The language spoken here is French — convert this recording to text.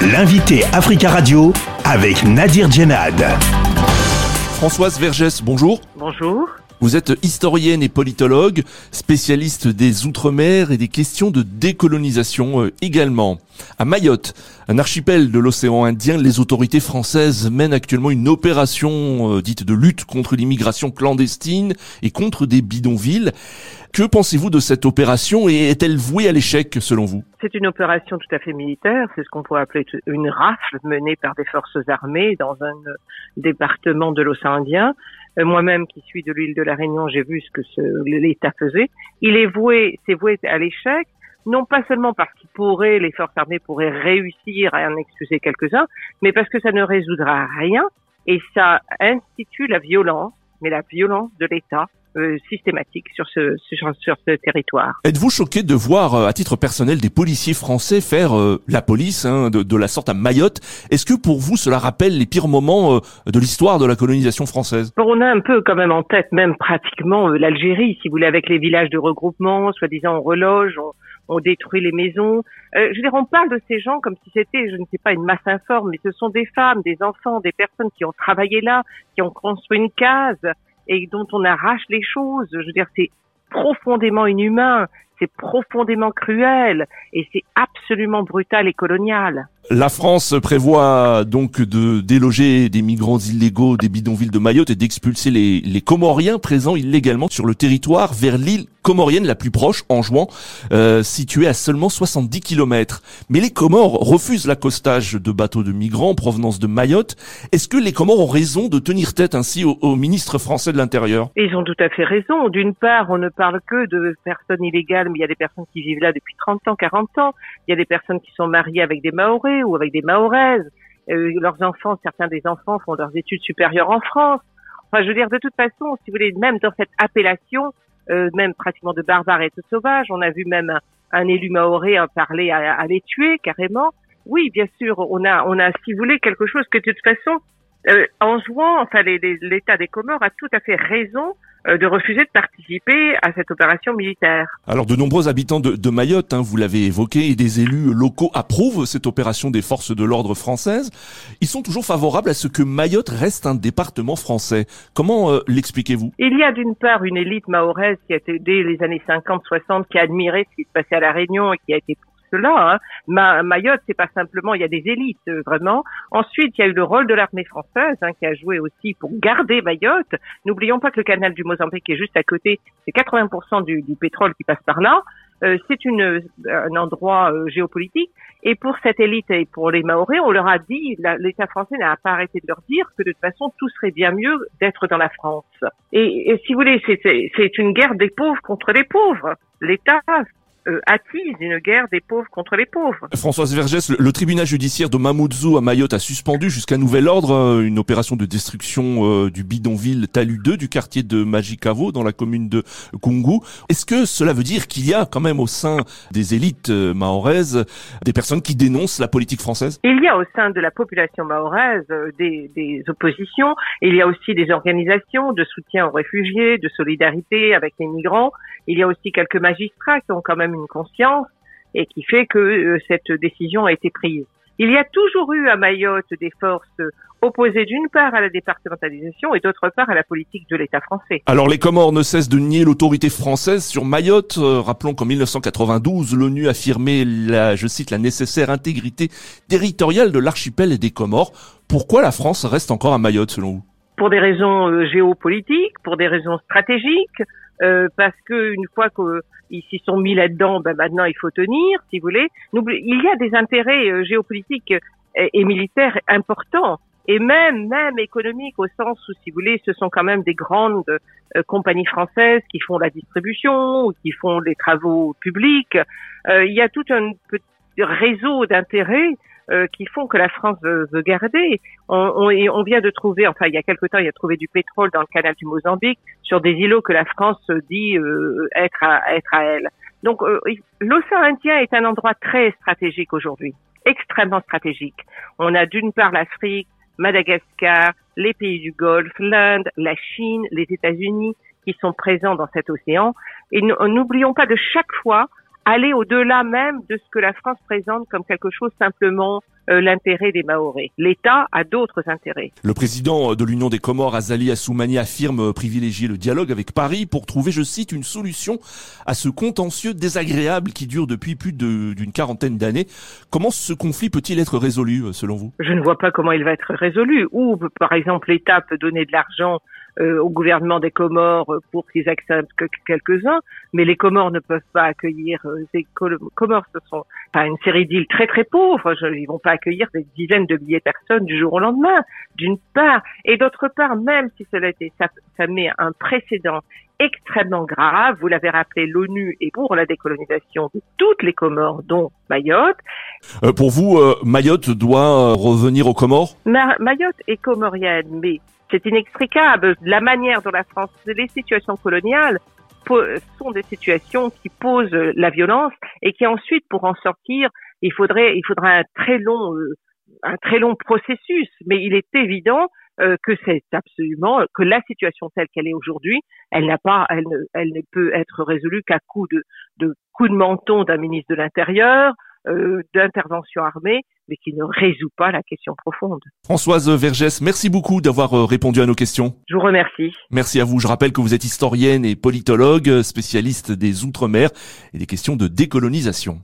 L'invité Africa Radio avec Nadir Djenad. Françoise Vergès, bonjour. Bonjour. Vous êtes historienne et politologue, spécialiste des Outre-mer et des questions de décolonisation euh, également. À Mayotte, un archipel de l'océan Indien, les autorités françaises mènent actuellement une opération euh, dite de lutte contre l'immigration clandestine et contre des bidonvilles. Que pensez-vous de cette opération et est-elle vouée à l'échec selon vous? C'est une opération tout à fait militaire, c'est ce qu'on pourrait appeler une rafle menée par des forces armées dans un département de l'océan Indien. Euh, moi-même qui suis de l'île de la Réunion, j'ai vu ce que l'État faisait. Il est voué, c'est voué à l'échec, non pas seulement parce qu'il pourrait, les forces armées pourraient réussir à en excuser quelques-uns, mais parce que ça ne résoudra rien et ça institue la violence, mais la violence de l'État systématique sur ce, sur, ce territoire. Êtes-vous choqué de voir, euh, à titre personnel, des policiers français faire euh, la police hein, de, de, la sorte à Mayotte? Est-ce que pour vous, cela rappelle les pires moments de l'histoire de la colonisation française? On a un peu quand même en tête, même pratiquement, l'Algérie, si vous voulez, avec les villages de regroupement, soi-disant on reloge, on, on détruit les maisons. Euh, je veux dire, on parle de ces gens comme si c'était, je ne sais pas, une masse informe, mais ce sont des femmes, des enfants, des personnes qui ont travaillé là, qui ont construit une case, et dont on arrache les choses. Je veux dire, c'est profondément inhumain, c'est profondément cruel et c'est absolument brutal et colonial. La France prévoit donc de déloger des migrants illégaux des bidonvilles de Mayotte et d'expulser les, les Comoriens présents illégalement sur le territoire vers l'île comorienne la plus proche, en juin, euh, située à seulement 70 km. Mais les Comores refusent l'accostage de bateaux de migrants en provenance de Mayotte. Est-ce que les Comores ont raison de tenir tête ainsi au, au ministre français de l'Intérieur? Ils ont tout à fait raison. D'une part, on ne parle que de personnes illégales, il y a des personnes qui vivent là depuis 30 ans, 40 ans. Il y a des personnes qui sont mariées avec des Maoris ou avec des Mahoraises. Euh, leurs enfants, certains des enfants font leurs études supérieures en France. Enfin, je veux dire, de toute façon, si vous voulez, même dans cette appellation, euh, même pratiquement de barbares et de sauvages, on a vu même un, élu maoré parler à, les tuer carrément. Oui, bien sûr, on a, on a, si vous voulez, quelque chose que de toute façon, euh, en jouant, enfin, l'État des Comores a tout à fait raison de refuser de participer à cette opération militaire. Alors de nombreux habitants de, de Mayotte, hein, vous l'avez évoqué, et des élus locaux approuvent cette opération des forces de l'ordre françaises. Ils sont toujours favorables à ce que Mayotte reste un département français. Comment euh, l'expliquez-vous? Il y a d'une part une élite mahoraise qui a été dès les années 50-60 qui a admiré ce qui se passait à la Réunion et qui a été cela. Hein. Ma, Mayotte, c'est pas simplement, il y a des élites euh, vraiment. Ensuite, il y a eu le rôle de l'armée française hein, qui a joué aussi pour garder Mayotte. N'oublions pas que le canal du Mozambique est juste à côté. C'est 80% du, du, pétrole qui passe par là. Euh, c'est une un endroit euh, géopolitique. Et pour cette élite et pour les Maoris, on leur a dit, l'État français n'a pas arrêté de leur dire que de toute façon, tout serait bien mieux d'être dans la France. Et, et si vous voulez, c'est une guerre des pauvres contre les pauvres. L'État euh, attise une guerre des pauvres contre les pauvres. Françoise Vergès, le, tribunal judiciaire de Mamoudzou à Mayotte a suspendu jusqu'à nouvel ordre euh, une opération de destruction euh, du bidonville Talu 2 du quartier de Magicavo dans la commune de Kungu. Est-ce que cela veut dire qu'il y a quand même au sein des élites mahoraises des personnes qui dénoncent la politique française? Il y a au sein de la population mahoraise des, des oppositions. Il y a aussi des organisations de soutien aux réfugiés, de solidarité avec les migrants. Il y a aussi quelques magistrats qui ont quand même une conscience et qui fait que euh, cette décision a été prise. Il y a toujours eu à Mayotte des forces opposées d'une part à la départementalisation et d'autre part à la politique de l'État français. Alors les Comores ne cessent de nier l'autorité française sur Mayotte. Euh, rappelons qu'en 1992, l'ONU affirmait la, je cite, la nécessaire intégrité territoriale de l'archipel et des Comores. Pourquoi la France reste encore à Mayotte selon vous? Pour des raisons euh, géopolitiques, pour des raisons stratégiques, euh, parce que une fois qu'ils s'y sont mis là-dedans, ben maintenant il faut tenir, si vous voulez. Il y a des intérêts euh, géopolitiques et, militaires importants, et même même économiques au sens où, si vous voulez, ce sont quand même des grandes euh, compagnies françaises qui font la distribution ou qui font les travaux publics. il y a tout un petit réseau d'intérêts euh, qui font que la France veut, garder. On, on, on, vient de trouver, enfin il y a quelque temps, il y a trouvé du pétrole dans le canal du Mozambique sur des îlots que la France dit euh, être, à, être à elle. Donc euh, l'océan Indien est un endroit très stratégique aujourd'hui, extrêmement stratégique. On a d'une part l'Afrique, Madagascar, les pays du Golfe, l'Inde, la Chine, les États-Unis qui sont présents dans cet océan. Et n'oublions pas de chaque fois aller au-delà même de ce que la France présente comme quelque chose simplement euh, l'intérêt des Maoris. L'État a d'autres intérêts. Le président de l'Union des Comores, Azali Assoumani, affirme privilégier le dialogue avec Paris pour trouver, je cite, une solution à ce contentieux désagréable qui dure depuis plus d'une quarantaine d'années. Comment ce conflit peut-il être résolu, selon vous? Je ne vois pas comment il va être résolu. Ou, par exemple, l'État peut donner de l'argent euh, au gouvernement des Comores pour qu'ils acceptent quelques-uns, mais les Comores ne peuvent pas accueillir. Euh, les Comores, ce sont pas une série d'îles très très pauvres. Ils vont pas accueillir des dizaines de milliers de personnes du jour au lendemain, d'une part, et d'autre part, même si cela était, ça, ça met un précédent extrêmement grave. Vous l'avez rappelé, l'ONU est pour la décolonisation de toutes les Comores, dont Mayotte. Euh, pour vous, Mayotte doit revenir aux Comores? Mayotte est comorienne, mais c'est inextricable. La manière dont la France, les situations coloniales sont des situations qui posent la violence et qui ensuite, pour en sortir, il faudrait, il faudrait un très long, euh, un très long processus. Mais il est évident euh, que c'est absolument que la situation telle qu'elle est aujourd'hui, elle n'a pas, elle ne, elle ne peut être résolue qu'à coup de, de coup de menton d'un ministre de l'Intérieur, euh, d'intervention armée, mais qui ne résout pas la question profonde. Françoise Vergès, merci beaucoup d'avoir euh, répondu à nos questions. Je vous remercie. Merci à vous. Je rappelle que vous êtes historienne et politologue, spécialiste des Outre-mer et des questions de décolonisation.